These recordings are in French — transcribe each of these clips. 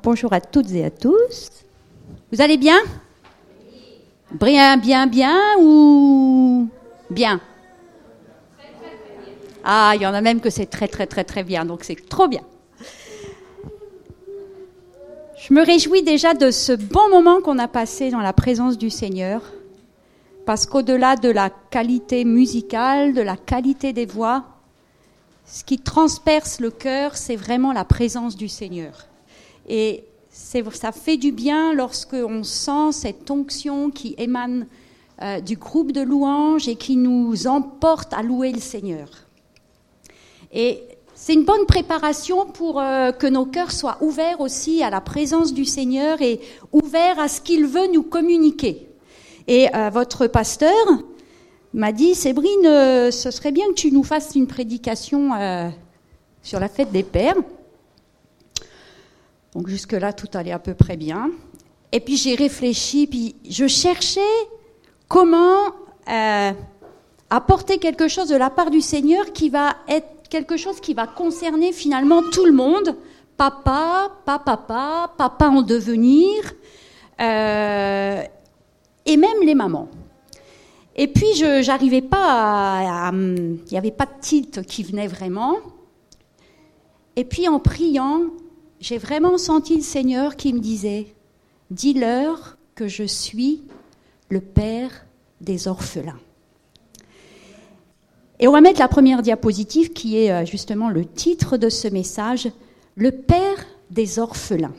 Bonjour à toutes et à tous. Vous allez bien? Bien, bien, bien ou bien? Ah, il y en a même que c'est très, très, très, très bien, donc c'est trop bien. Je me réjouis déjà de ce bon moment qu'on a passé dans la présence du Seigneur, parce qu'au-delà de la qualité musicale, de la qualité des voix, ce qui transperce le cœur, c'est vraiment la présence du Seigneur. Et ça fait du bien lorsqu'on sent cette onction qui émane euh, du groupe de louanges et qui nous emporte à louer le Seigneur. Et c'est une bonne préparation pour euh, que nos cœurs soient ouverts aussi à la présence du Seigneur et ouverts à ce qu'il veut nous communiquer. Et euh, votre pasteur m'a dit, Sébrine, ce serait bien que tu nous fasses une prédication sur la fête des pères. Donc jusque-là, tout allait à peu près bien. Et puis j'ai réfléchi, puis je cherchais comment euh, apporter quelque chose de la part du Seigneur qui va être quelque chose qui va concerner finalement tout le monde, papa, papa, papa, papa en devenir, euh, et même les mamans. Et puis je n'arrivais pas à, il n'y avait pas de titre qui venait vraiment. Et puis en priant, j'ai vraiment senti le Seigneur qui me disait, dis-leur que je suis le Père des orphelins. Et on va mettre la première diapositive qui est euh, justement le titre de ce message, le Père des orphelins.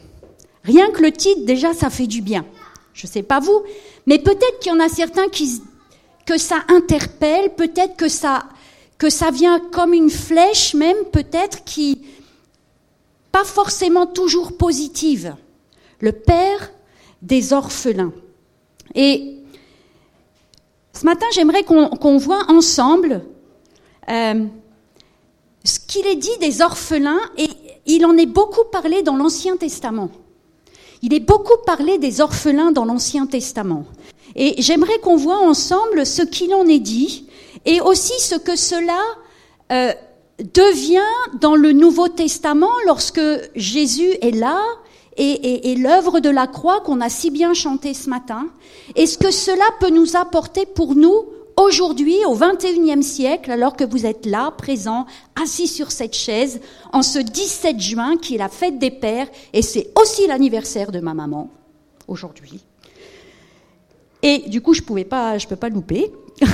Rien que le titre, déjà, ça fait du bien. Je ne sais pas vous, mais peut-être qu'il y en a certains qui, que ça interpelle, peut-être que ça, que ça vient comme une flèche même, peut-être qui, pas forcément toujours positive, le père des orphelins. Et ce matin, j'aimerais qu'on voit ensemble euh, ce qu'il est dit des orphelins, et il en est beaucoup parlé dans l'Ancien Testament. Il est beaucoup parlé des orphelins dans l'Ancien Testament. Et j'aimerais qu'on voit ensemble ce qu'il en est dit, et aussi ce que cela euh, devient dans le Nouveau Testament, lorsque Jésus est là, et, l'œuvre de la croix qu'on a si bien chanté ce matin, est ce que cela peut nous apporter pour nous aujourd'hui, au XXIe siècle, alors que vous êtes là, présent, assis sur cette chaise, en ce 17 juin, qui est la fête des pères, et c'est aussi l'anniversaire de ma maman, aujourd'hui? Et du coup, je pouvais pas, je peux pas louper.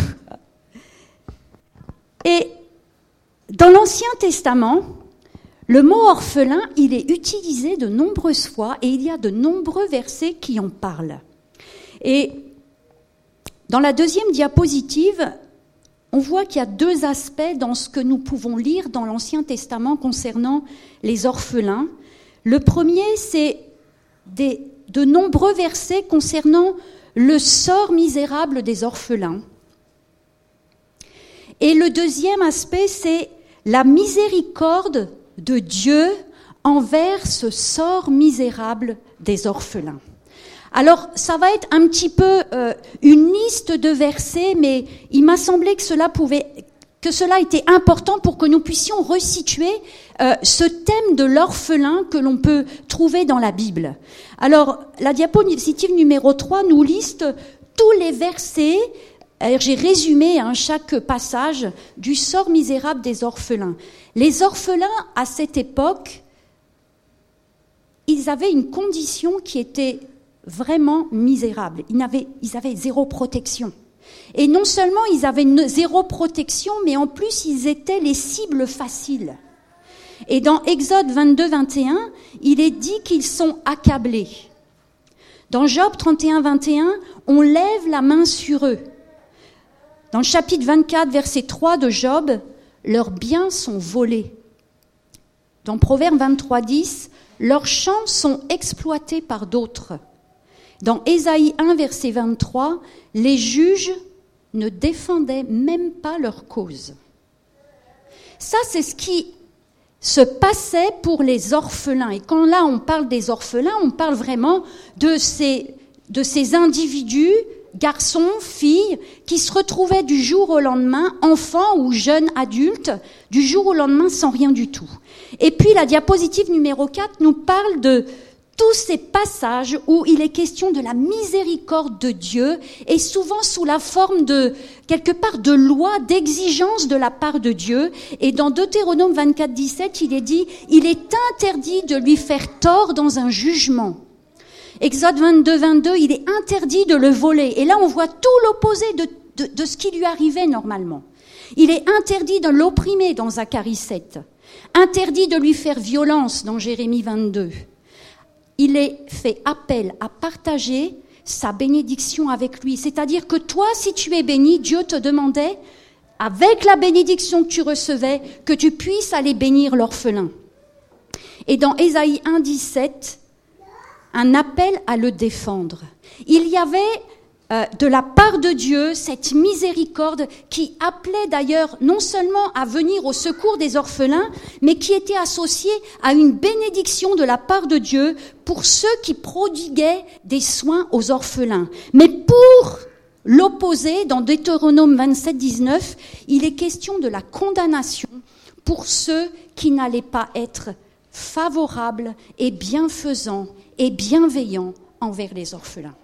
et dans l'Ancien Testament, le mot orphelin, il est utilisé de nombreuses fois et il y a de nombreux versets qui en parlent. Et dans la deuxième diapositive, on voit qu'il y a deux aspects dans ce que nous pouvons lire dans l'Ancien Testament concernant les orphelins. Le premier, c'est de nombreux versets concernant le sort misérable des orphelins. Et le deuxième aspect, c'est la miséricorde de Dieu envers ce sort misérable des orphelins. Alors, ça va être un petit peu euh, une liste de versets, mais il m'a semblé que cela pouvait, que cela était important pour que nous puissions resituer euh, ce thème de l'orphelin que l'on peut trouver dans la Bible. Alors, la diapositive numéro 3 nous liste tous les versets j'ai résumé hein, chaque passage du sort misérable des orphelins. Les orphelins, à cette époque, ils avaient une condition qui était vraiment misérable. Ils avaient, ils avaient zéro protection. Et non seulement ils avaient zéro protection, mais en plus ils étaient les cibles faciles. Et dans Exode 22-21, il est dit qu'ils sont accablés. Dans Job 31-21, on lève la main sur eux. Dans le chapitre 24, verset 3 de Job, leurs biens sont volés. Dans Proverbe 23, 10, leurs champs sont exploités par d'autres. Dans Ésaïe 1, verset 23, les juges ne défendaient même pas leur cause. Ça, c'est ce qui se passait pour les orphelins. Et quand là, on parle des orphelins, on parle vraiment de ces, de ces individus garçons, filles, qui se retrouvaient du jour au lendemain, enfants ou jeunes adultes, du jour au lendemain sans rien du tout. Et puis la diapositive numéro 4 nous parle de tous ces passages où il est question de la miséricorde de Dieu et souvent sous la forme de quelque part de loi, d'exigence de la part de Dieu. Et dans Deutéronome 24, 17, il est dit, il est interdit de lui faire tort dans un jugement. Exode 22, 22, il est interdit de le voler. Et là, on voit tout l'opposé de, de, ce qui lui arrivait normalement. Il est interdit de l'opprimer dans Zacharie 7. Interdit de lui faire violence dans Jérémie 22 il est fait appel à partager sa bénédiction avec lui. C'est-à-dire que toi, si tu es béni, Dieu te demandait, avec la bénédiction que tu recevais, que tu puisses aller bénir l'orphelin. Et dans Ésaïe 1, 17, un appel à le défendre. Il y avait euh, de la part de Dieu cette miséricorde qui appelait d'ailleurs non seulement à venir au secours des orphelins, mais qui était associée à une bénédiction de la part de Dieu pour ceux qui prodiguaient des soins aux orphelins. Mais pour l'opposé, dans Deutéronome 27, 19, il est question de la condamnation pour ceux qui n'allaient pas être favorables et bienfaisants et bienveillants envers les orphelins.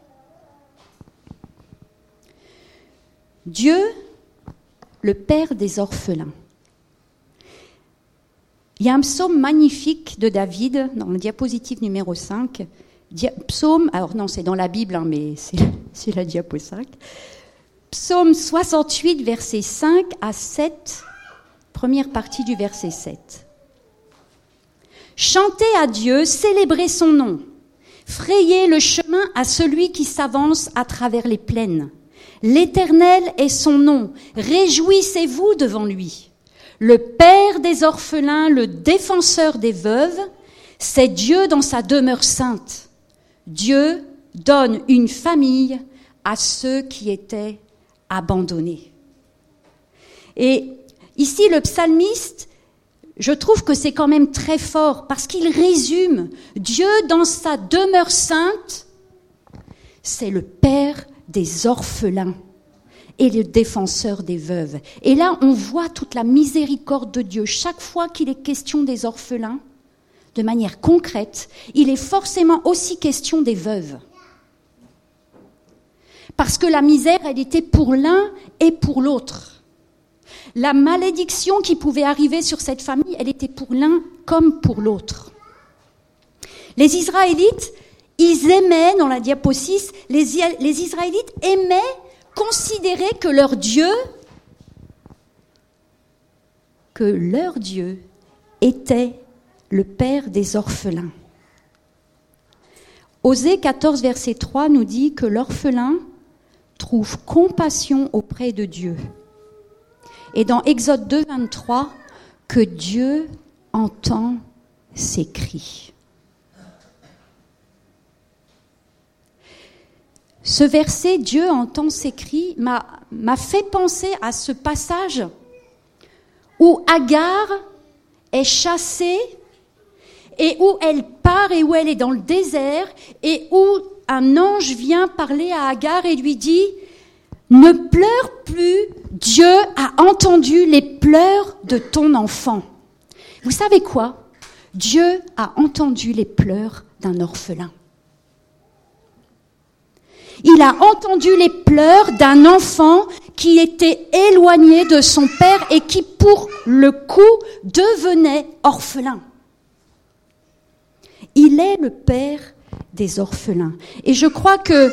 Dieu, le Père des orphelins. Il y a un psaume magnifique de David dans la diapositive numéro 5. psaume, alors non, c'est dans la Bible, hein, mais c'est la diapo 5. Psaume 68, verset 5 à 7, première partie du verset 7. Chantez à Dieu, célébrez son nom, frayez le chemin à celui qui s'avance à travers les plaines. L'Éternel est son nom. Réjouissez-vous devant lui. Le Père des orphelins, le défenseur des veuves, c'est Dieu dans sa demeure sainte. Dieu donne une famille à ceux qui étaient abandonnés. Et ici, le psalmiste, je trouve que c'est quand même très fort parce qu'il résume Dieu dans sa demeure sainte, c'est le Père des orphelins et le défenseur des veuves. Et là, on voit toute la miséricorde de Dieu. Chaque fois qu'il est question des orphelins, de manière concrète, il est forcément aussi question des veuves. Parce que la misère, elle était pour l'un et pour l'autre. La malédiction qui pouvait arriver sur cette famille, elle était pour l'un comme pour l'autre. Les Israélites, ils aimaient, dans la diapo 6, les, Israélites aimaient considérer que leur Dieu, que leur Dieu était le Père des orphelins. Osée 14, verset 3 nous dit que l'orphelin trouve compassion auprès de Dieu. Et dans Exode 2, 23, que Dieu entend ses cris. Ce verset, Dieu entend ses cris, m'a fait penser à ce passage où Agar est chassée et où elle part et où elle est dans le désert et où un ange vient parler à Agar et lui dit, ne pleure plus, Dieu a entendu les pleurs de ton enfant. Vous savez quoi? Dieu a entendu les pleurs d'un orphelin. Il a entendu les pleurs d'un enfant qui était éloigné de son père et qui, pour le coup, devenait orphelin. Il est le père des orphelins. Et je crois que,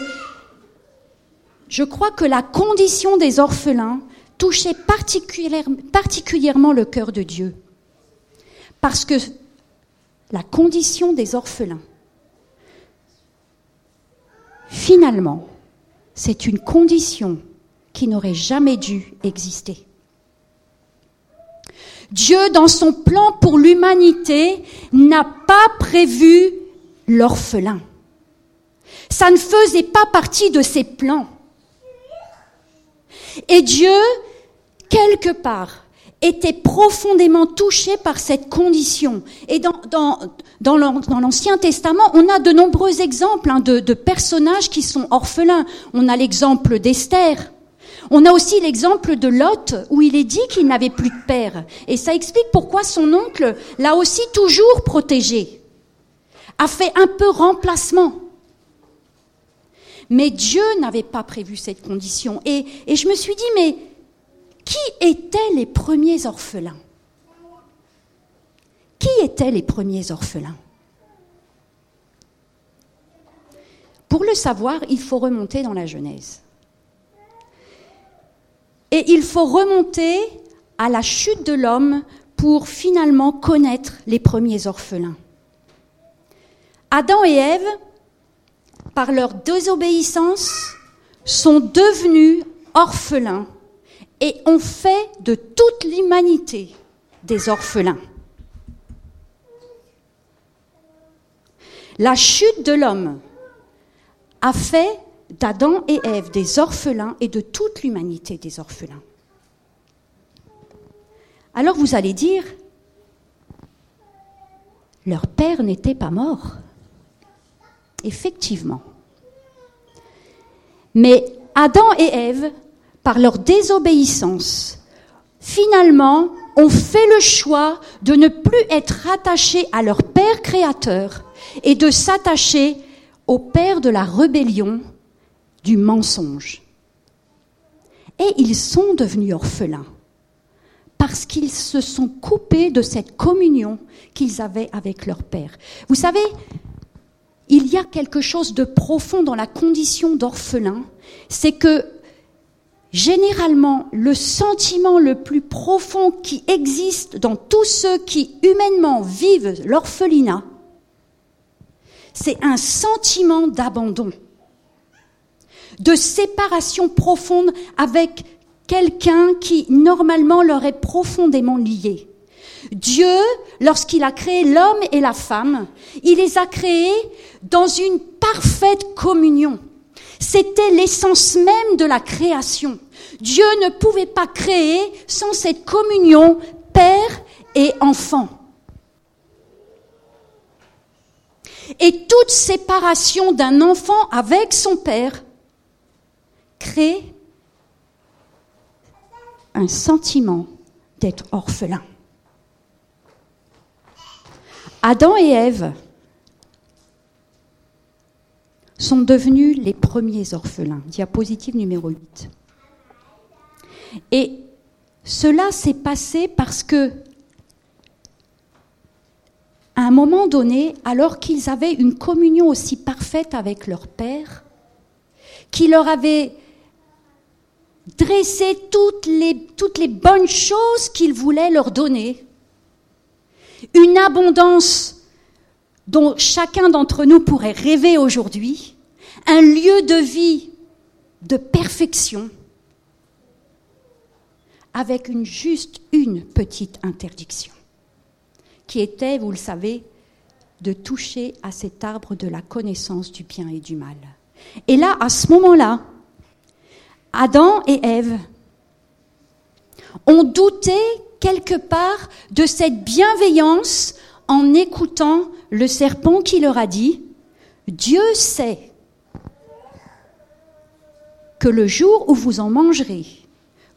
je crois que la condition des orphelins touchait particulièrement le cœur de Dieu. Parce que la condition des orphelins, Finalement, c'est une condition qui n'aurait jamais dû exister. Dieu, dans son plan pour l'humanité, n'a pas prévu l'orphelin. Ça ne faisait pas partie de ses plans. Et Dieu, quelque part, était profondément touché par cette condition. Et dans, dans, dans l'Ancien Testament, on a de nombreux exemples hein, de, de, personnages qui sont orphelins. On a l'exemple d'Esther. On a aussi l'exemple de Lot, où il est dit qu'il n'avait plus de père. Et ça explique pourquoi son oncle l'a aussi toujours protégé. a fait un peu remplacement. Mais Dieu n'avait pas prévu cette condition. Et, je me suis dit, mais qui étaient les premiers orphelins? Qui étaient les premiers orphelins? Pour le savoir, il faut remonter dans la Genèse. Et il faut remonter à la chute de l'homme pour finalement connaître les premiers orphelins. Adam et Ève, par leur désobéissance, sont devenus orphelins et ont fait de toute l'humanité des orphelins. La chute de l'homme a fait d'Adam et Ève des orphelins et de toute l'humanité des orphelins. Alors vous allez dire, leur père n'était pas mort. Effectivement. Mais Adam et Ève, par leur désobéissance, finalement ont fait le choix de ne plus être attachés à leur Père créateur et de s'attacher au Père de la rébellion, du mensonge. Et ils sont devenus orphelins parce qu'ils se sont coupés de cette communion qu'ils avaient avec leur Père. Vous savez, il y a quelque chose de profond dans la condition d'orphelin, c'est que généralement le sentiment le plus profond qui existe dans tous ceux qui humainement vivent l'orphelinat, c'est un sentiment d'abandon de séparation profonde avec quelqu'un qui normalement leur est profondément lié. Dieu, lorsqu'il a créé l'homme et la femme, il les a créés dans une parfaite communion. C'était l'essence même de la création. Dieu ne pouvait pas créer sans cette communion père et enfant. Et toute séparation d'un enfant avec son père crée un sentiment d'être orphelin. Adam et Ève sont devenus les premiers orphelins. Diapositive numéro 8. Et cela s'est passé parce que, à un moment donné, alors qu'ils avaient une communion aussi parfaite avec leur Père, qui leur avait dresser toutes les, toutes les bonnes choses qu'il voulait leur donner. Une abondance dont chacun d'entre nous pourrait rêver aujourd'hui, un lieu de vie de perfection, avec juste une petite interdiction, qui était, vous le savez, de toucher à cet arbre de la connaissance du bien et du mal. Et là, à ce moment-là, Adam et Ève ont douté quelque part de cette bienveillance en écoutant le serpent qui leur a dit, Dieu sait que le jour où vous en mangerez,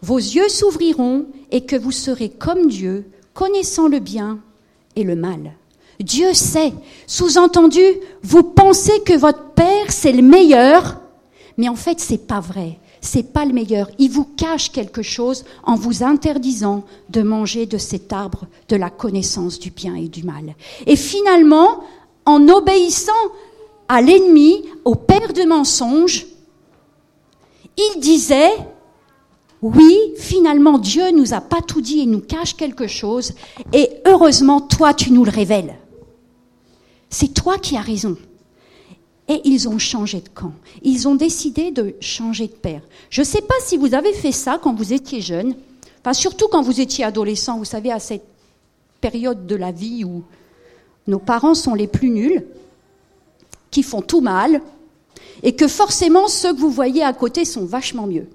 vos yeux s'ouvriront et que vous serez comme Dieu, connaissant le bien et le mal. Dieu sait. Sous-entendu, vous pensez que votre Père, c'est le meilleur, mais en fait, c'est pas vrai c'est pas le meilleur. Il vous cache quelque chose en vous interdisant de manger de cet arbre de la connaissance du bien et du mal. Et finalement, en obéissant à l'ennemi, au père de mensonges, il disait, oui, finalement, Dieu nous a pas tout dit et nous cache quelque chose, et heureusement, toi, tu nous le révèles. C'est toi qui as raison. Et ils ont changé de camp. Ils ont décidé de changer de père. Je ne sais pas si vous avez fait ça quand vous étiez jeune, enfin, surtout quand vous étiez adolescent, vous savez, à cette période de la vie où nos parents sont les plus nuls, qui font tout mal, et que forcément ceux que vous voyez à côté sont vachement mieux.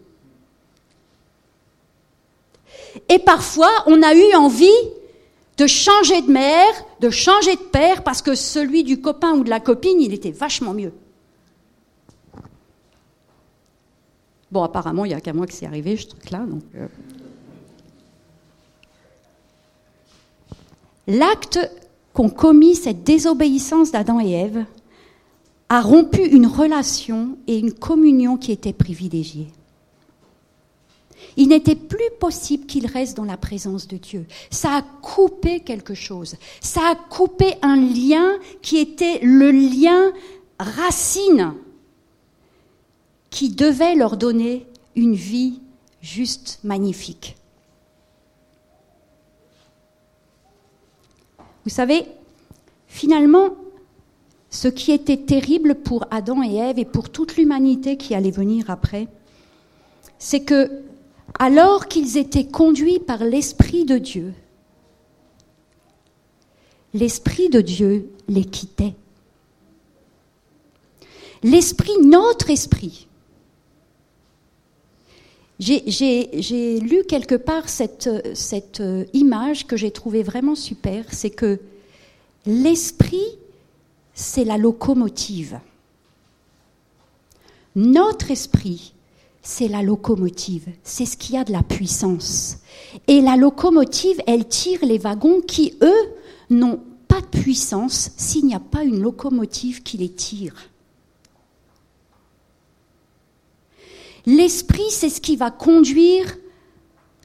Et parfois, on a eu envie de changer de mère, de changer de père, parce que celui du copain ou de la copine, il était vachement mieux. Bon, apparemment, il n'y a qu'à moi que c'est arrivé, ce truc-là. Donc, euh. L'acte qu'ont commis cette désobéissance d'Adam et Ève a rompu une relation et une communion qui étaient privilégiées. Il n'était plus possible qu'il reste dans la présence de Dieu. Ça a coupé quelque chose. Ça a coupé un lien qui était le lien racine qui devait leur donner une vie juste magnifique. Vous savez, finalement, ce qui était terrible pour Adam et Ève et pour toute l'humanité qui allait venir après, c'est que, alors qu'ils étaient conduits par l'Esprit de Dieu, l'Esprit de Dieu les quittait. L'Esprit, notre Esprit, j'ai lu quelque part cette, euh, image que j'ai trouvée vraiment super, c'est que l'esprit, c'est la locomotive. Notre esprit, c'est la locomotive, c'est ce qui a de la puissance. Et la locomotive, elle tire les wagons qui, eux, n'ont pas de puissance s'il n'y a pas une locomotive qui les tire. L'esprit, c'est ce qui va conduire,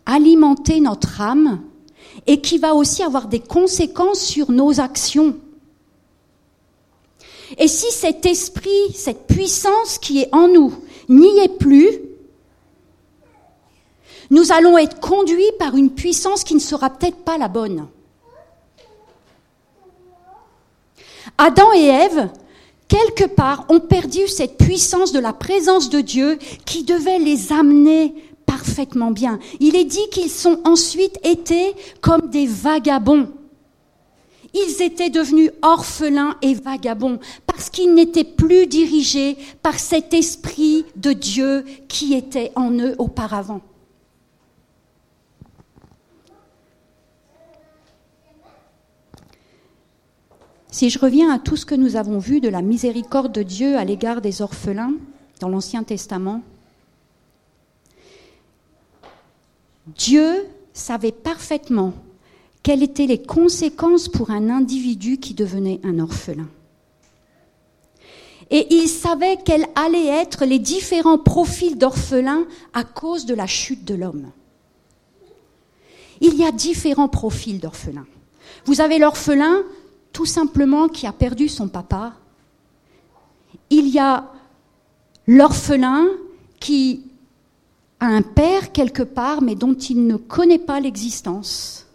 alimenter notre âme et qui va aussi avoir des conséquences sur nos actions. Et si cet esprit, cette puissance qui est en nous, n'y est plus, nous allons être conduits par une puissance qui ne sera peut-être pas la bonne. Adam et Ève quelque part, ont perdu cette puissance de la présence de Dieu qui devait les amener parfaitement bien. Il est dit qu'ils sont ensuite été comme des vagabonds. Ils étaient devenus orphelins et vagabonds parce qu'ils n'étaient plus dirigés par cet esprit de Dieu qui était en eux auparavant. Si je reviens à tout ce que nous avons vu de la miséricorde de Dieu à l'égard des orphelins dans l'Ancien Testament, Dieu savait parfaitement quelles étaient les conséquences pour un individu qui devenait un orphelin. Et il savait quels allaient être les différents profils d'orphelins à cause de la chute de l'homme. Il y a différents profils d'orphelins. Vous avez l'orphelin tout simplement qui a perdu son papa. Il y a l'orphelin qui a un père quelque part, mais dont il ne connaît pas l'existence.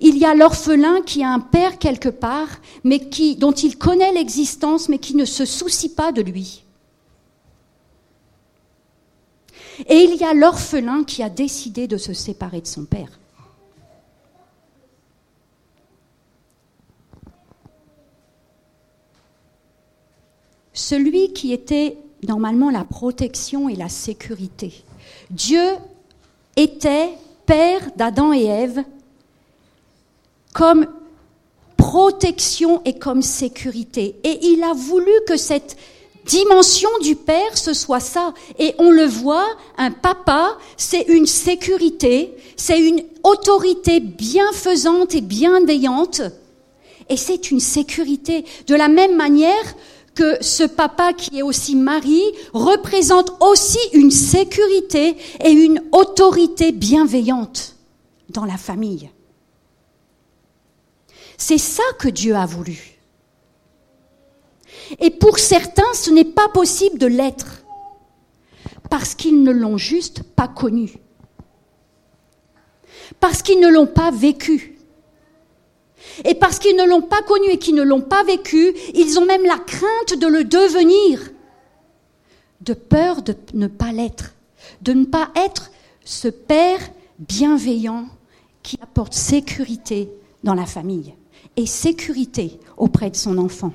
Il y a l'orphelin qui a un père quelque part, mais dont il connaît l'existence, mais qui ne se soucie pas de lui. Et il y a l'orphelin qui a décidé de se séparer de son père. Celui qui était normalement la protection et la sécurité. Dieu était père d'Adam et Ève comme protection et comme sécurité. Et il a voulu que cette dimension du Père, ce soit ça. Et on le voit, un papa, c'est une sécurité, c'est une autorité bienfaisante et bienveillante. Et c'est une sécurité. De la même manière, que ce papa qui est aussi mari représente aussi une sécurité et une autorité bienveillante dans la famille. C'est ça que Dieu a voulu. Et pour certains, ce n'est pas possible de l'être, parce qu'ils ne l'ont juste pas connu, parce qu'ils ne l'ont pas vécu. Et parce qu'ils ne l'ont pas connu et qu'ils ne l'ont pas vécu, ils ont même la crainte de le devenir, de peur de ne pas l'être, de ne pas être ce père bienveillant qui apporte sécurité dans la famille et sécurité auprès de son enfant.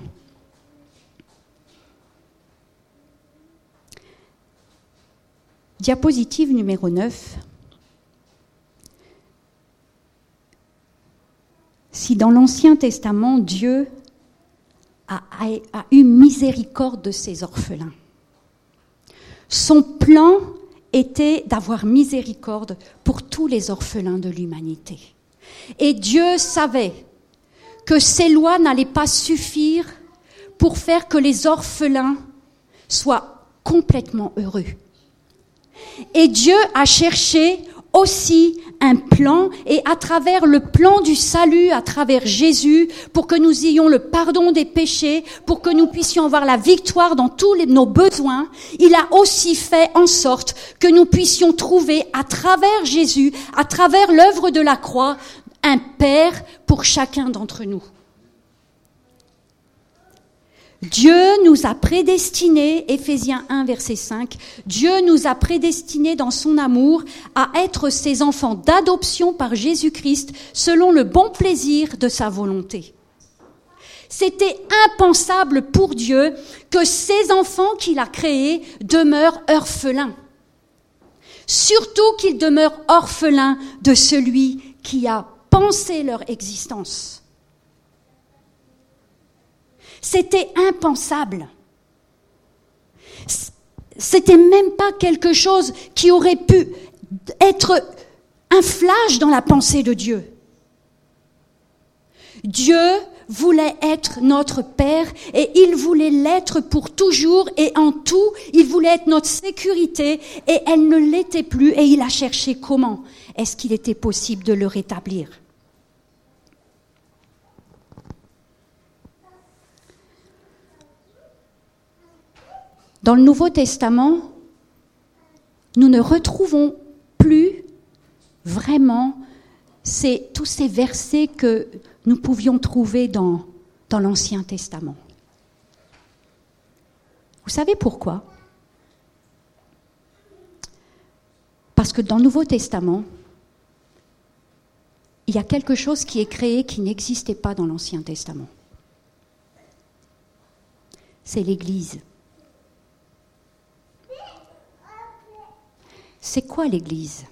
Diapositive numéro 9. Si dans l'Ancien Testament, Dieu a, eu miséricorde de ses orphelins, son plan était d'avoir miséricorde pour tous les orphelins de l'humanité. Et Dieu savait que ces lois n'allaient pas suffire pour faire que les orphelins soient complètement heureux. Et Dieu a cherché aussi un plan et à travers le plan du salut, à travers Jésus, pour que nous ayons le pardon des péchés, pour que nous puissions avoir la victoire dans tous nos besoins, il a aussi fait en sorte que nous puissions trouver à travers Jésus, à travers l'œuvre de la croix, un Père pour chacun d'entre nous. Dieu nous a prédestinés, Éphésiens 1, verset 5, Dieu nous a prédestinés dans son amour à être ses enfants d'adoption par Jésus-Christ selon le bon plaisir de sa volonté. C'était impensable pour Dieu que ses enfants qu'il a créés demeurent orphelins. Surtout qu'ils demeurent orphelins de celui qui a pensé leur existence. C'était impensable. C'était même pas quelque chose qui aurait pu être un flash dans la pensée de Dieu. Dieu voulait être notre Père et il voulait l'être pour toujours et en tout, il voulait être notre sécurité et elle ne l'était plus et il a cherché comment est-ce qu'il était possible de le rétablir? Dans le Nouveau Testament, nous ne retrouvons plus vraiment tous ces versets que nous pouvions trouver dans, l'Ancien Testament. Vous savez pourquoi? Parce que dans le Nouveau Testament, il y a quelque chose qui est créé qui n'existait pas dans l'Ancien Testament. C'est l'Église. C'est quoi l'Église?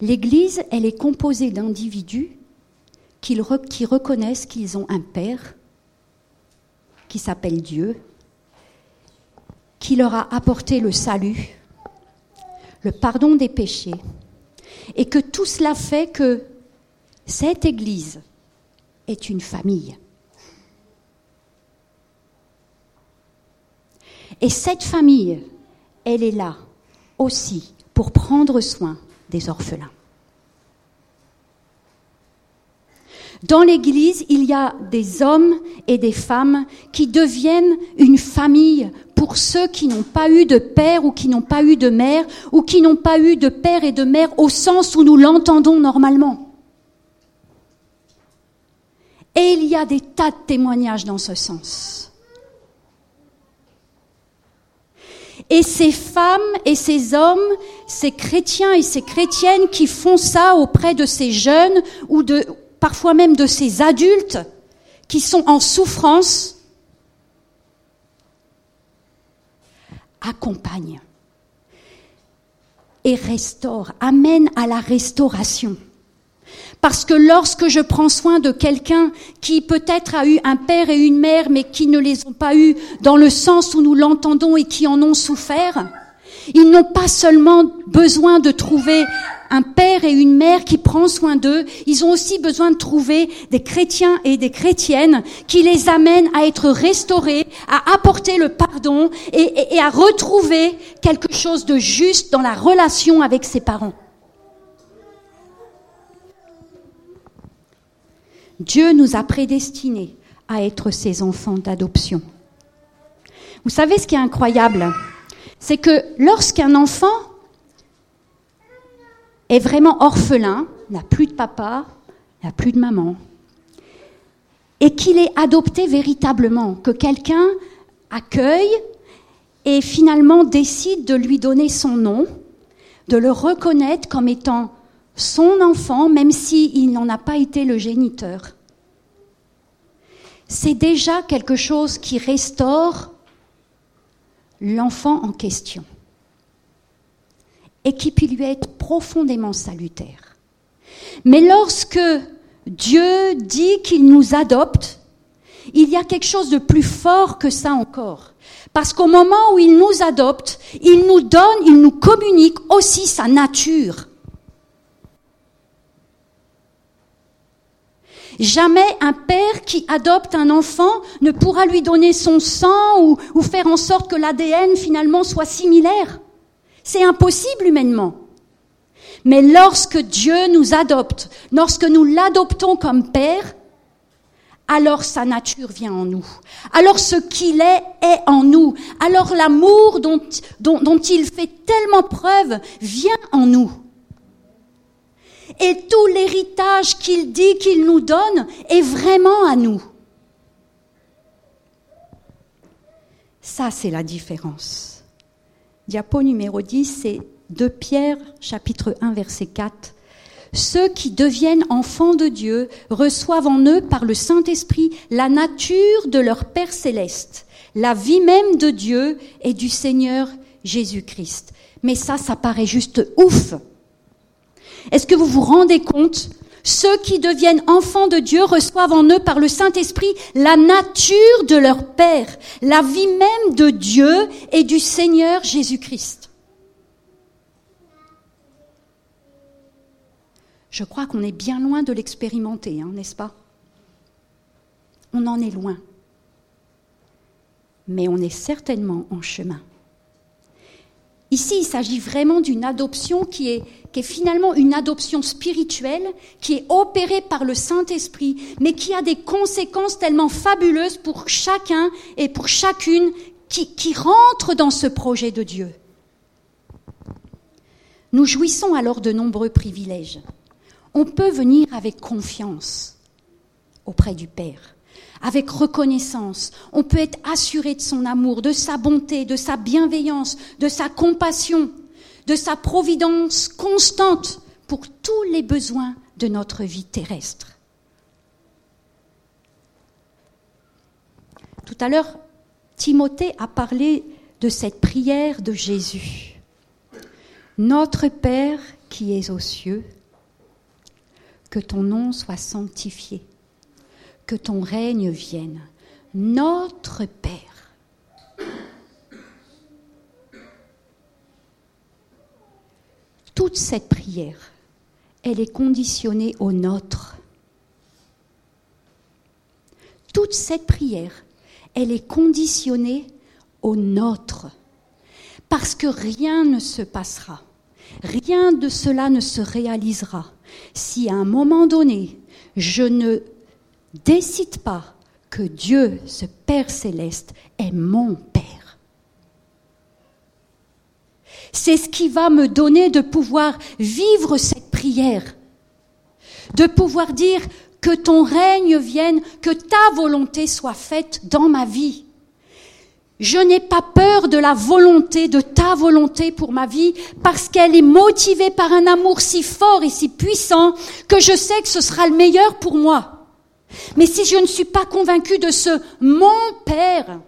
L'Église, elle est composée d'individus qui, reconnaissent qu'ils ont un Père qui s'appelle Dieu, qui leur a apporté le salut, le pardon des péchés, et que tout cela fait que cette Église est une famille. Et cette famille, elle est là aussi pour prendre soin des orphelins. Dans l'Église, il y a des hommes et des femmes qui deviennent une famille pour ceux qui n'ont pas eu de père ou qui n'ont pas eu de mère ou qui n'ont pas eu de père et de mère au sens où nous l'entendons normalement. Et il y a des tas de témoignages dans ce sens. Et ces femmes et ces hommes, ces chrétiens et ces chrétiennes qui font ça auprès de ces jeunes ou de, parfois même de ces adultes qui sont en souffrance, accompagnent et restaurent, amènent à la restauration. Parce que lorsque je prends soin de quelqu'un qui peut-être a eu un père et une mère, mais qui ne les ont pas eus dans le sens où nous l'entendons et qui en ont souffert, ils n'ont pas seulement besoin de trouver un père et une mère qui prend soin d'eux, ils ont aussi besoin de trouver des chrétiens et des chrétiennes qui les amènent à être restaurés, à apporter le pardon et, et à retrouver quelque chose de juste dans la relation avec ses parents. Dieu nous a prédestinés à être ses enfants d'adoption. Vous savez ce qui est incroyable? C'est que lorsqu'un enfant est vraiment orphelin, n'a plus de papa, n'a plus de maman, et qu'il est adopté véritablement, que quelqu'un accueille et finalement décide de lui donner son nom, de le reconnaître comme étant son enfant, même s'il n'en a pas été le géniteur. C'est déjà quelque chose qui restaure l'enfant en question et qui peut lui être profondément salutaire. Mais lorsque Dieu dit qu'il nous adopte, il y a quelque chose de plus fort que ça encore. Parce qu'au moment où il nous adopte, il nous donne, il nous communique aussi sa nature. Jamais un père qui adopte un enfant ne pourra lui donner son sang ou, faire en sorte que l'ADN finalement soit similaire. C'est impossible humainement. Mais lorsque Dieu nous adopte, lorsque nous l'adoptons comme père, alors sa nature vient en nous. Alors ce qu'il est est en nous. Alors l'amour dont, il fait tellement preuve vient en nous. Et tout l'héritage qu'il dit qu'il nous donne est vraiment à nous. Ça, c'est la différence. Diapo numéro 10, c'est de Pierre, chapitre 1, verset 4. Ceux qui deviennent enfants de Dieu reçoivent en eux par le Saint-Esprit la nature de leur Père céleste, la vie même de Dieu et du Seigneur Jésus-Christ. Mais ça, ça paraît juste ouf. Est-ce que vous vous rendez compte? Ceux qui deviennent enfants de Dieu reçoivent en eux par le Saint-Esprit la nature de leur Père, la vie même de Dieu et du Seigneur Jésus-Christ. Je crois qu'on est bien loin de l'expérimenter, hein, n'est-ce pas? On en est loin. Mais on est certainement en chemin. Ici, il s'agit vraiment d'une adoption qui est, finalement une adoption spirituelle, qui est opérée par le Saint-Esprit, mais qui a des conséquences tellement fabuleuses pour chacun et pour chacune qui rentre dans ce projet de Dieu. Nous jouissons alors de nombreux privilèges on peut venir avec confiance auprès du Père, avec reconnaissance. On peut être assuré de son amour, de sa bonté, de sa bienveillance, de sa compassion, de sa providence constante pour tous les besoins de notre vie terrestre. Tout à l'heure, Timothée a parlé de cette prière de Jésus. Notre Père qui es aux cieux, que ton nom soit sanctifié, que ton règne vienne. Notre Père. Toute cette prière, elle est conditionnée au nôtre. Toute cette prière, elle est conditionnée au nôtre. Parce que rien ne se passera. Rien de cela ne se réalisera si à un moment donné, je ne décide pas que Dieu, ce Père céleste, est mon Père. C'est ce qui va me donner de pouvoir vivre cette prière, de pouvoir dire que ton règne vienne, que ta volonté soit faite dans ma vie. Je n'ai pas peur de la volonté, de ta volonté pour ma vie, parce qu'elle est motivée par un amour si fort et si puissant que je sais que ce sera le meilleur pour moi. Mais si je ne suis pas convaincue de ce mon Père,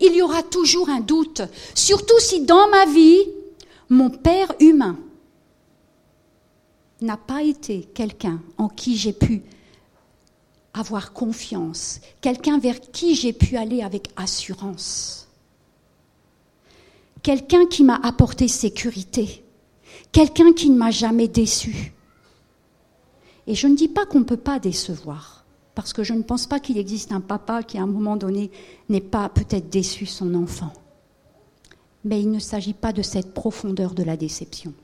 il y aura toujours un doute, surtout si dans ma vie, mon Père humain n'a pas été quelqu'un en qui j'ai pu avoir confiance, quelqu'un vers qui j'ai pu aller avec assurance, quelqu'un qui m'a apporté sécurité, quelqu'un qui ne m'a jamais déçu. Et je ne dis pas qu'on ne peut pas décevoir, parce que je ne pense pas qu'il existe un papa qui à un moment donné n'est pas peut-être déçu son enfant. Mais il ne s'agit pas de cette profondeur de la déception.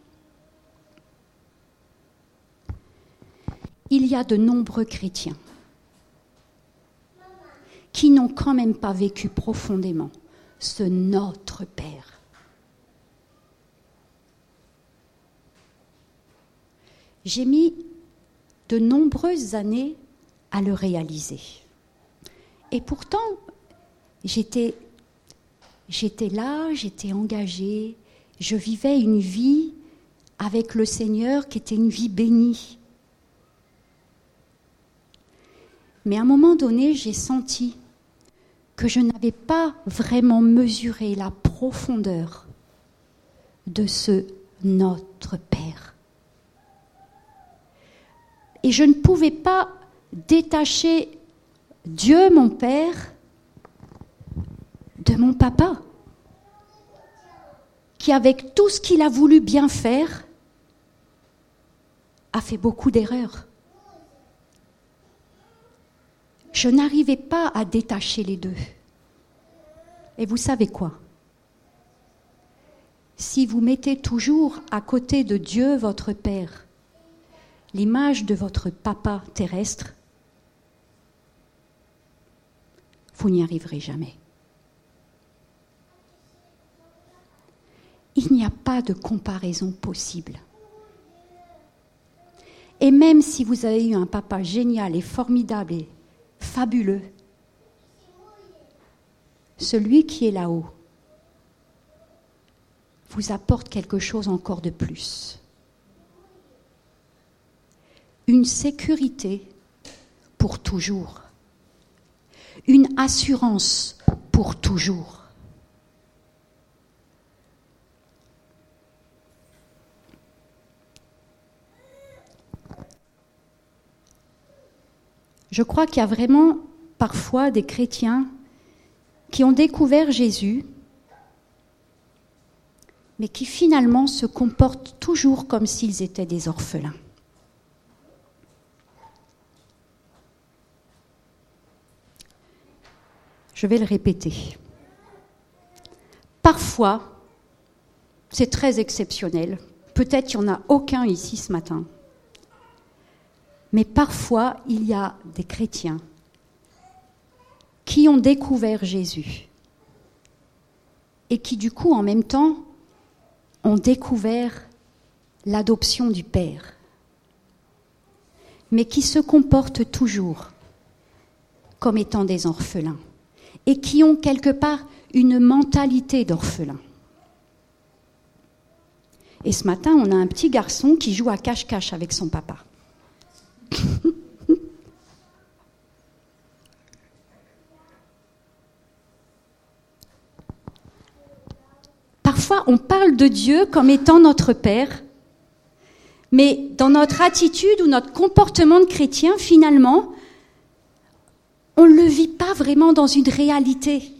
Il y a de nombreux chrétiens qui n'ont quand même pas vécu profondément ce Notre Père. J'ai mis de nombreuses années à le réaliser. Et pourtant, j'étais, là, j'étais engagée, je vivais une vie avec le Seigneur qui était une vie bénie. Mais à un moment donné, j'ai senti que je n'avais pas vraiment mesuré la profondeur de ce notre Père. Et je ne pouvais pas détacher Dieu, mon Père, de mon papa, qui avec tout ce qu'il a voulu bien faire, a fait beaucoup d'erreurs. je n'arrivais pas à détacher les deux. Et vous savez quoi? Si vous mettez toujours à côté de Dieu votre Père l'image de votre papa terrestre, vous n'y arriverez jamais. Il n'y a pas de comparaison possible. Et même si vous avez eu un papa génial et formidable et fabuleux, celui qui est là-haut vous apporte quelque chose encore de plus. Une sécurité pour toujours. Une assurance pour toujours. Je crois qu'il y a vraiment parfois des chrétiens qui ont découvert Jésus, mais qui finalement se comportent toujours comme s'ils étaient des orphelins. Je vais le répéter. Parfois, c'est très exceptionnel, peut-être qu'il n'y en a aucun ici ce matin, mais parfois il y a des chrétiens qui ont découvert Jésus et qui du coup en même temps ont découvert l'adoption du Père, mais qui se comportent toujours comme étant des orphelins et qui ont quelque part une mentalité d'orphelin. Et ce matin, on a un petit garçon qui joue à cache-cache avec son papa. Parfois, on parle de Dieu comme étant notre Père, mais dans notre attitude ou notre comportement de chrétien, finalement, on ne le vit pas vraiment dans une réalité.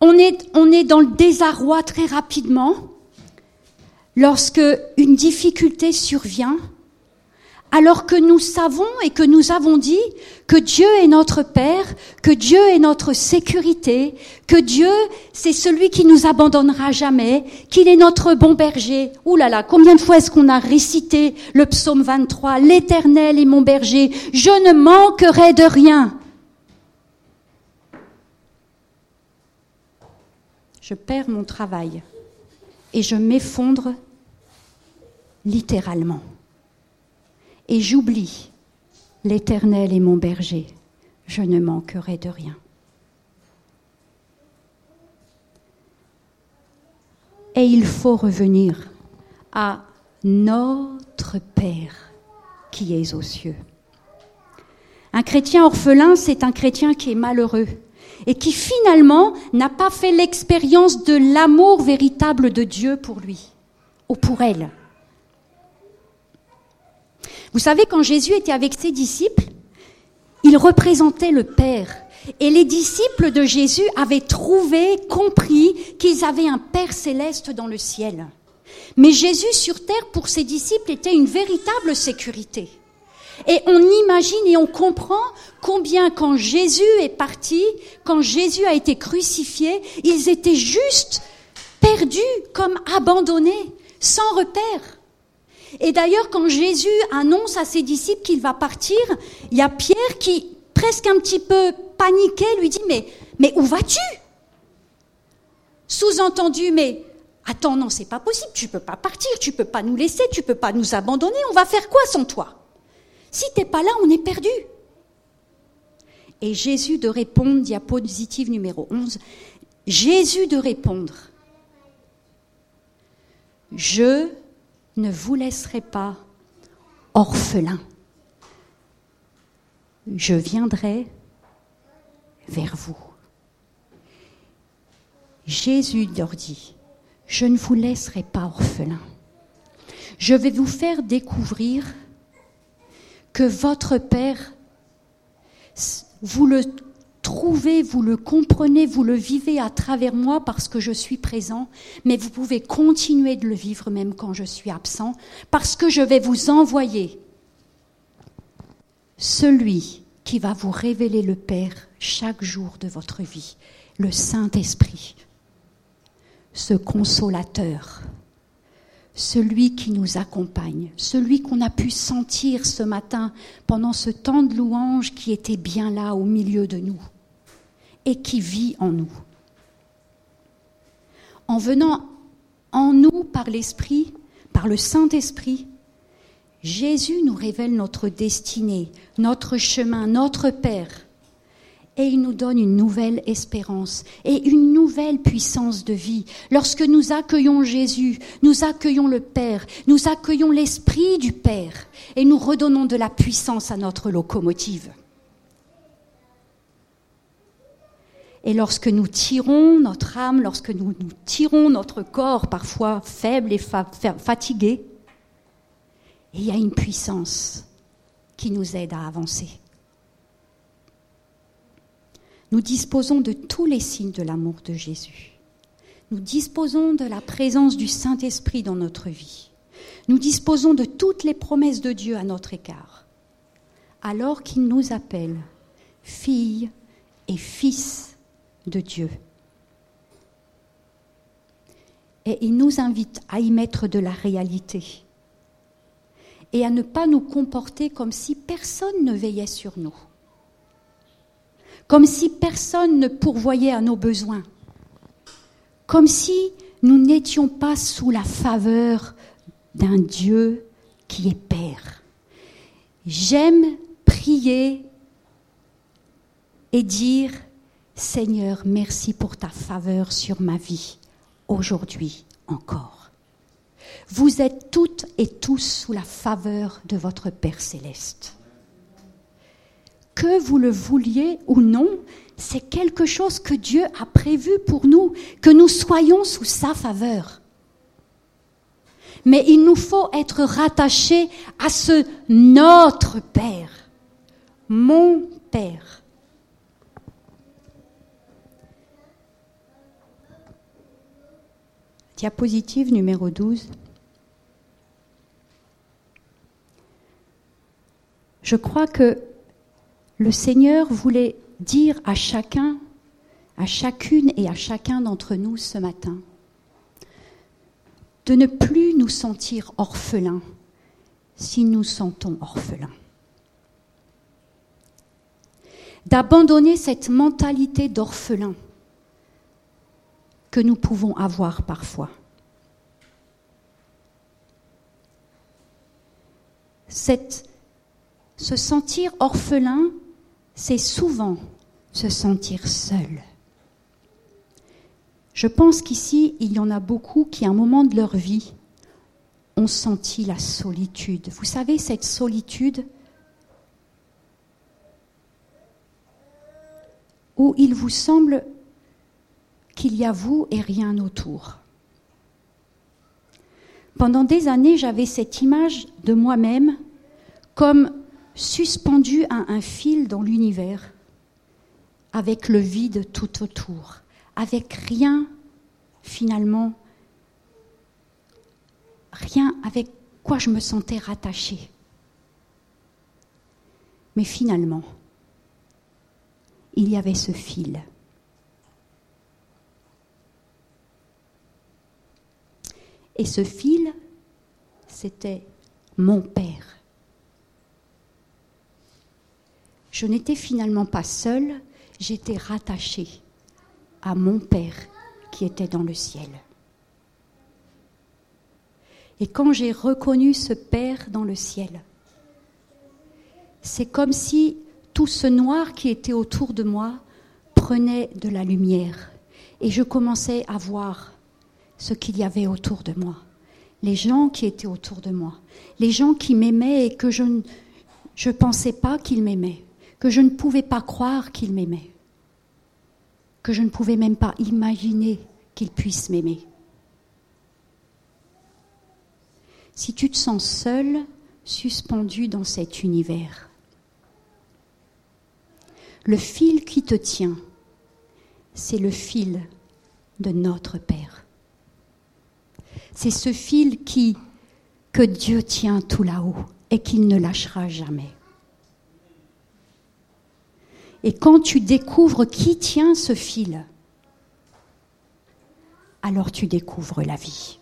On est, dans le désarroi très rapidement lorsque une difficulté survient alors que nous savons et que nous avons dit que Dieu est notre Père, que Dieu est notre sécurité, que Dieu, c'est celui qui nous abandonnera jamais, qu'il est notre bon berger. Ouh là là, combien de fois est-ce qu'on a récité le psaume 23, L'Éternel est mon berger, je ne manquerai de rien. Je perds mon travail et je m'effondre littéralement et j'oublie l'Éternel est mon berger, je ne manquerai de rien. Et il faut revenir à notre Père qui est aux cieux. Un chrétien orphelin, c'est un chrétien qui est malheureux et qui finalement n'a pas fait l'expérience de l'amour véritable de Dieu pour lui ou pour elle. Vous savez, quand Jésus était avec ses disciples, il représentait le Père. Et les disciples de Jésus avaient trouvé, compris qu'ils avaient un Père céleste dans le ciel. Mais Jésus sur terre, pour ses disciples, était une véritable sécurité. Et on imagine et on comprend combien quand Jésus est parti, quand Jésus a été crucifié, ils étaient juste perdus, comme abandonnés, sans repère. Et d'ailleurs, quand Jésus annonce à ses disciples qu'il va partir, il y a Pierre qui, presque un petit peu paniqué, lui dit, mais, où vas-tu? Sous-entendu, mais attends, non, c'est pas possible, tu peux pas partir, tu peux pas nous laisser, tu peux pas nous abandonner, on va faire quoi sans toi? Si t'es pas là, on est perdu. Et Jésus de répondre, diapositive numéro 11, Jésus de répondre, je ne vous laisserai pas orphelin. Je viendrai vers vous. Jésus leur dit, je ne vous laisserai pas orphelin. Je vais vous faire découvrir que votre Père, vous le trouvez, vous le comprenez, vous le vivez à travers moi parce que je suis présent, mais vous pouvez continuer de le vivre même quand je suis absent, parce que je vais vous envoyer celui qui va vous révéler le Père chaque jour de votre vie, le Saint-Esprit, ce consolateur, celui qui nous accompagne, celui qu'on a pu sentir ce matin pendant ce temps de louange qui était bien là au milieu de nous et qui vit en nous. En venant en nous par l'Esprit, par le Saint-Esprit, Jésus nous révèle notre destinée, notre chemin, notre Père. Et il nous donne une nouvelle espérance et une nouvelle puissance de vie. Lorsque nous accueillons Jésus, nous accueillons le Père, nous accueillons l'Esprit du Père et nous redonnons de la puissance à notre locomotive. Et lorsque nous tirons notre âme, lorsque nous, nous tirons notre corps, parfois faible et fatigué, il y a une puissance qui nous aide à avancer. Nous disposons de tous les signes de l'amour de Jésus. Nous disposons de la présence du Saint-Esprit dans notre vie. Nous disposons de toutes les promesses de Dieu à notre écart. Alors qu'il nous appelle filles et fils de Dieu. Et il nous invite à y mettre de la réalité et à ne pas nous comporter comme si personne ne veillait sur nous, comme si personne ne pourvoyait à nos besoins, comme si nous n'étions pas sous la faveur d'un Dieu qui est Père. J'aime prier et dire Seigneur, merci pour ta faveur sur ma vie, aujourd'hui encore. Vous êtes toutes et tous sous la faveur de votre Père céleste. Que vous le vouliez ou non, c'est quelque chose que Dieu a prévu pour nous, que nous soyons sous sa faveur. Mais il nous faut être rattachés à ce notre Père, mon Père. Diapositive numéro 12. Je crois que le Seigneur voulait dire à chacun, à chacune et à chacun d'entre nous ce matin, de ne plus nous sentir orphelins si nous sentons orphelins. D'abandonner cette mentalité d'orphelin que nous pouvons avoir parfois. Cette, se sentir orphelin, c'est souvent se sentir seul. Je pense qu'ici, il y en a beaucoup qui, à un moment de leur vie, ont senti la solitude. Vous savez, cette solitude où il vous semble qu'il y a vous et rien autour. Pendant des années, j'avais cette image de moi-même comme suspendue à un fil dans l'univers, avec le vide tout autour, avec rien finalement, rien avec quoi je me sentais rattachée. Mais finalement, il y avait ce fil. Et ce fil, c'était mon Père. Je n'étais finalement pas seule, j'étais rattachée à mon Père qui était dans le ciel. Et quand j'ai reconnu ce Père dans le ciel, c'est comme si tout ce noir qui était autour de moi prenait de la lumière. Et je commençais à voir ce qu'il y avait autour de moi, les gens qui étaient autour de moi, les gens qui m'aimaient et que je ne pensais pas qu'ils m'aimaient, que je ne pouvais pas croire qu'ils m'aimaient, que je ne pouvais même pas imaginer qu'ils puissent m'aimer. Si tu te sens seul, suspendu dans cet univers, le fil qui te tient, c'est le fil de notre Père. C'est ce fil qui, que Dieu tient tout là-haut et qu'il ne lâchera jamais. Et quand tu découvres qui tient ce fil, alors tu découvres la vie.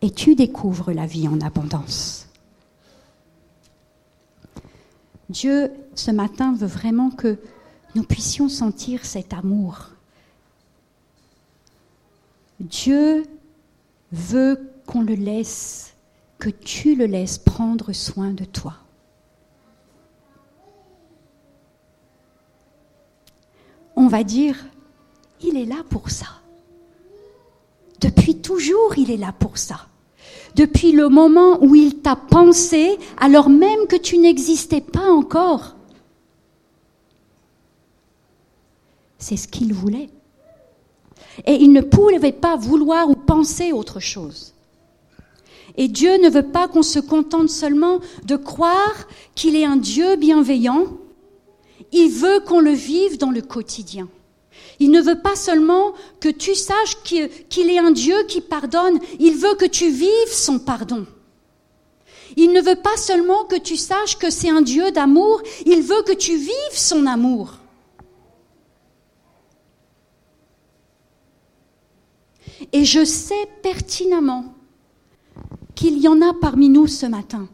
Et tu découvres la vie en abondance. Dieu, ce matin, veut vraiment que nous puissions sentir cet amour. Dieu veut qu'on le laisse, que tu le laisses prendre soin de toi. On va dire, il est là pour ça. Depuis toujours, il est là pour ça. Depuis le moment où il t'a pensé, alors même que tu n'existais pas encore. C'est ce qu'il voulait. Et il ne pouvait pas vouloir ou penser autre chose. Et Dieu ne veut pas qu'on se contente seulement de croire qu'il est un Dieu bienveillant. Il veut qu'on le vive dans le quotidien. Il ne veut pas seulement que tu saches qu'il est un Dieu qui pardonne, il veut que tu vives son pardon. Il ne veut pas seulement que tu saches que c'est un Dieu d'amour, il veut que tu vives son amour. Et je sais pertinemment qu'il y en a parmi nous ce matin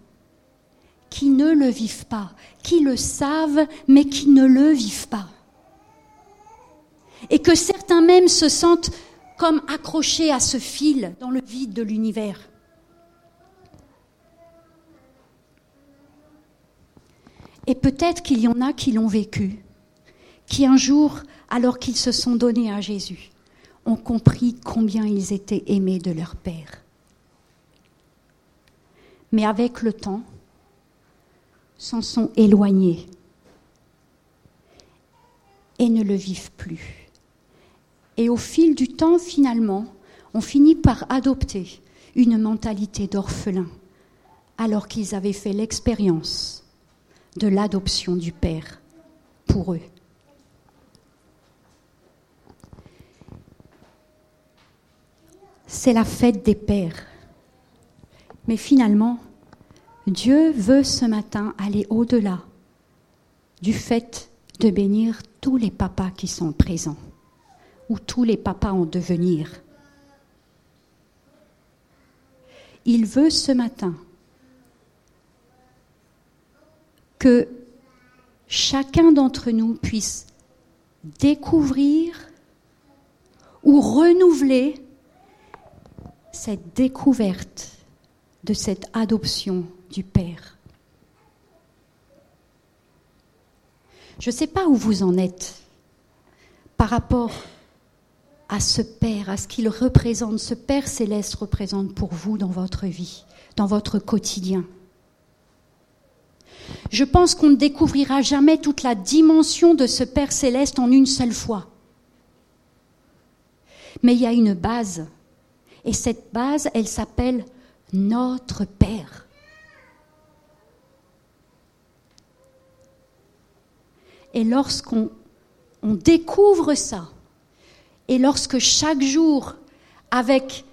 qui ne le vivent pas, qui le savent, mais qui ne le vivent pas. Et que certains même se sentent comme accrochés à ce fil dans le vide de l'univers. Et peut-être qu'il y en a qui l'ont vécu, qui un jour, alors qu'ils se sont donnés à Jésus, ont compris combien ils étaient aimés de leur Père. Mais avec le temps, s'en sont éloignés et ne le vivent plus. Et au fil du temps, finalement, on finit par adopter une mentalité d'orphelin, alors qu'ils avaient fait l'expérience de l'adoption du Père pour eux. C'est la fête des pères. Mais finalement, Dieu veut ce matin aller au-delà du fait de bénir tous les papas qui sont présents ou tous les papas en devenir. Il veut ce matin que chacun d'entre nous puisse découvrir ou renouveler cette découverte de cette adoption du Père. Je ne sais pas où vous en êtes par rapport à ce Père, à ce qu'il représente, ce Père céleste représente pour vous dans votre vie, dans votre quotidien. Je pense qu'on ne découvrira jamais toute la dimension de ce Père céleste en une seule fois. Mais il y a une base et cette base, elle s'appelle notre Père. Et lorsqu'on découvre ça, et lorsque chaque jour, avec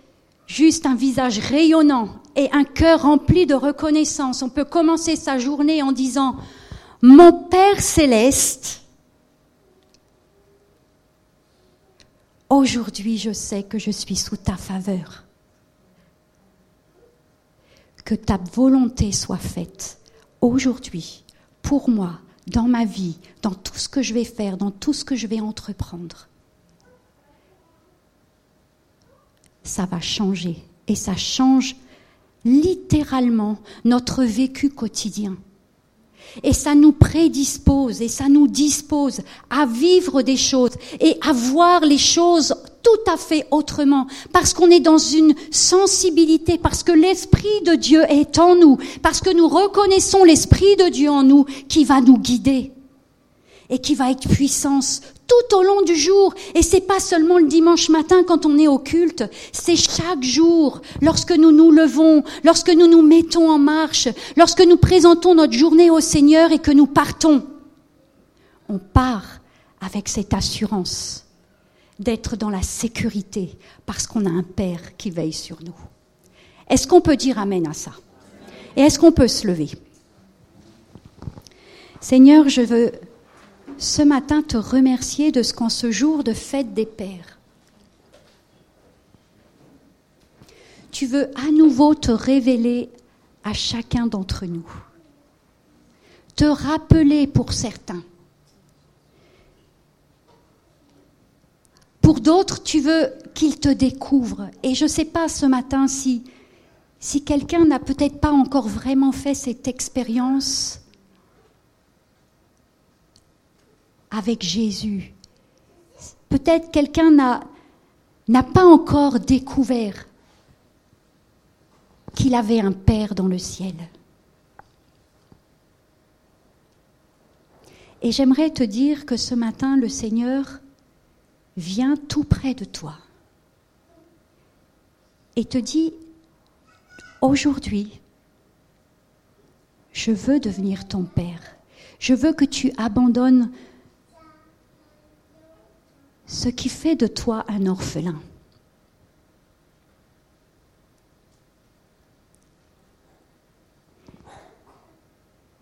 juste un visage rayonnant et un cœur rempli de reconnaissance, on peut commencer sa journée en disant, Mon Père céleste, Aujourd'hui, je sais que je suis sous ta faveur. Que ta volonté soit faite aujourd'hui, pour moi, dans ma vie, dans tout ce que je vais faire, dans tout ce que je vais entreprendre. Ça va changer et ça change littéralement notre vécu quotidien. Et ça nous prédispose et ça nous dispose à vivre des choses et à voir les choses tout à fait autrement, parce qu'on est dans une sensibilité, parce que l'Esprit de Dieu est en nous, parce que nous reconnaissons l'Esprit de Dieu en nous qui va nous guider et qui va être puissance tout au long du jour. Et c'est pas seulement le dimanche matin quand on est au culte, c'est chaque jour, lorsque nous nous levons, lorsque nous nous mettons en marche, lorsque nous présentons notre journée au Seigneur et que nous partons. On part avec cette assurance d'être dans la sécurité parce qu'on a un Père qui veille sur nous. Est-ce qu'on peut dire Amen à ça? Et est-ce qu'on peut se lever? Seigneur, je veux ce matin te remercier de ce qu'en ce jour de fête des pères, tu veux à nouveau te révéler à chacun d'entre nous, te rappeler pour certains. Pour d'autres, tu veux qu'ils te découvrent. Et je ne sais pas ce matin si, si quelqu'un n'a peut-être pas encore vraiment fait cette expérience avec Jésus. Peut-être quelqu'un n'a, pas encore découvert qu'il avait un Père dans le ciel. Et j'aimerais te dire que ce matin, le Seigneur vient tout près de toi et te dit, aujourd'hui, je veux devenir ton Père. Je veux que tu abandonnes ce qui fait de toi un orphelin.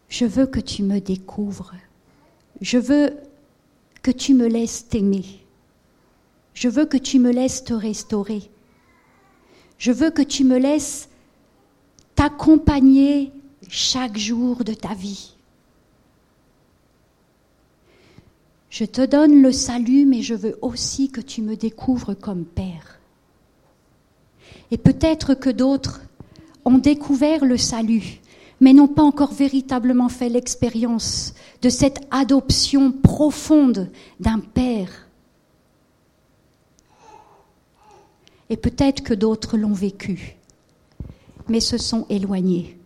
Je veux que tu me découvres. Je veux que tu me laisses t'aimer. Je veux que tu me laisses te restaurer. Je veux que tu me laisses t'accompagner chaque jour de ta vie. Je te donne le salut, mais je veux aussi que tu me découvres comme Père. Et peut-être que d'autres ont découvert le salut, mais n'ont pas encore véritablement fait l'expérience de cette adoption profonde d'un Père. Et peut-être que d'autres l'ont vécu, mais se sont éloignés.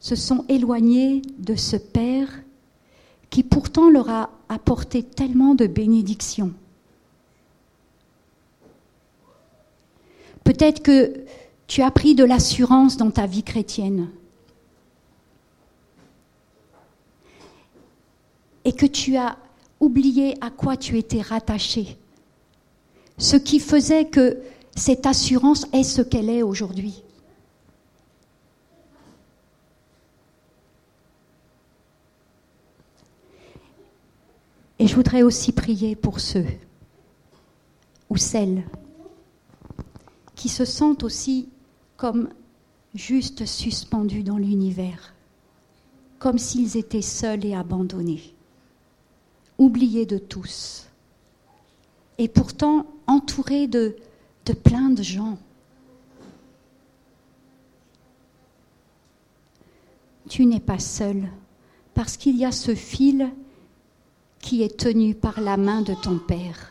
Se sont éloignés de ce Père qui pourtant leur a apporté tellement de bénédictions. Peut-être que tu as pris de l'assurance dans ta vie chrétienne et que tu as oublié à quoi tu étais rattaché, ce qui faisait que cette assurance est ce qu'elle est aujourd'hui. Et je voudrais aussi prier pour ceux ou celles qui se sentent aussi comme juste suspendus dans l'univers, comme s'ils étaient seuls et abandonnés, oubliés de tous, et pourtant entourés de, de plein de gens. Tu n'es pas seul, parce qu'il y a ce fil qui est tenu par la main de ton Père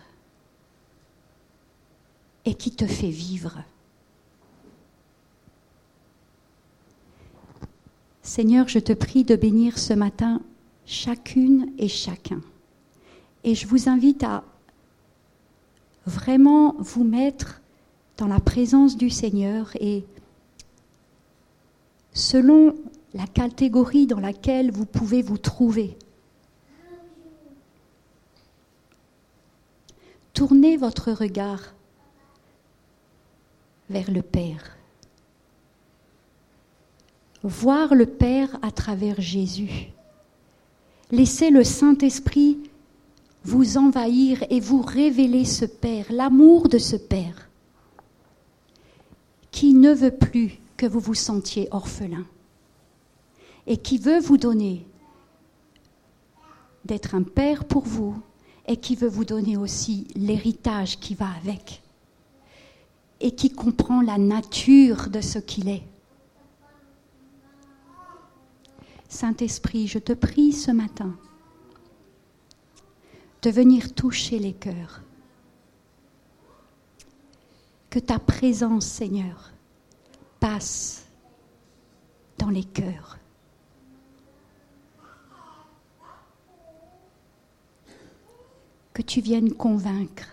et qui te fait vivre. Seigneur, je te prie de bénir ce matin chacune et chacun. Et je vous invite à vraiment vous mettre dans la présence du Seigneur et selon la catégorie dans laquelle vous pouvez vous trouver, Tournez votre regard vers le Père. Voir le Père à travers Jésus. Laissez le Saint-Esprit vous envahir et vous révéler ce Père, l'amour de ce Père, qui ne veut plus que vous vous sentiez orphelin et qui veut vous donner d'être un Père pour vous, et qui veut vous donner aussi l'héritage qui va avec et qui comprend la nature de ce qu'il est. Saint-Esprit, je te prie ce matin de venir toucher les cœurs. Que ta présence, Seigneur, passe dans les cœurs. Que tu viennes convaincre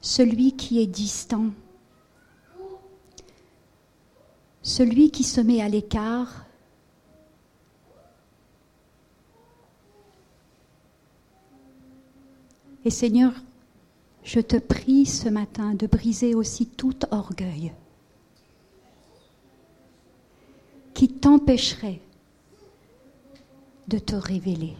celui qui est distant, celui qui se met à l'écart, Et Seigneur, je te prie ce matin de briser aussi tout orgueil qui t'empêcherait de te révéler.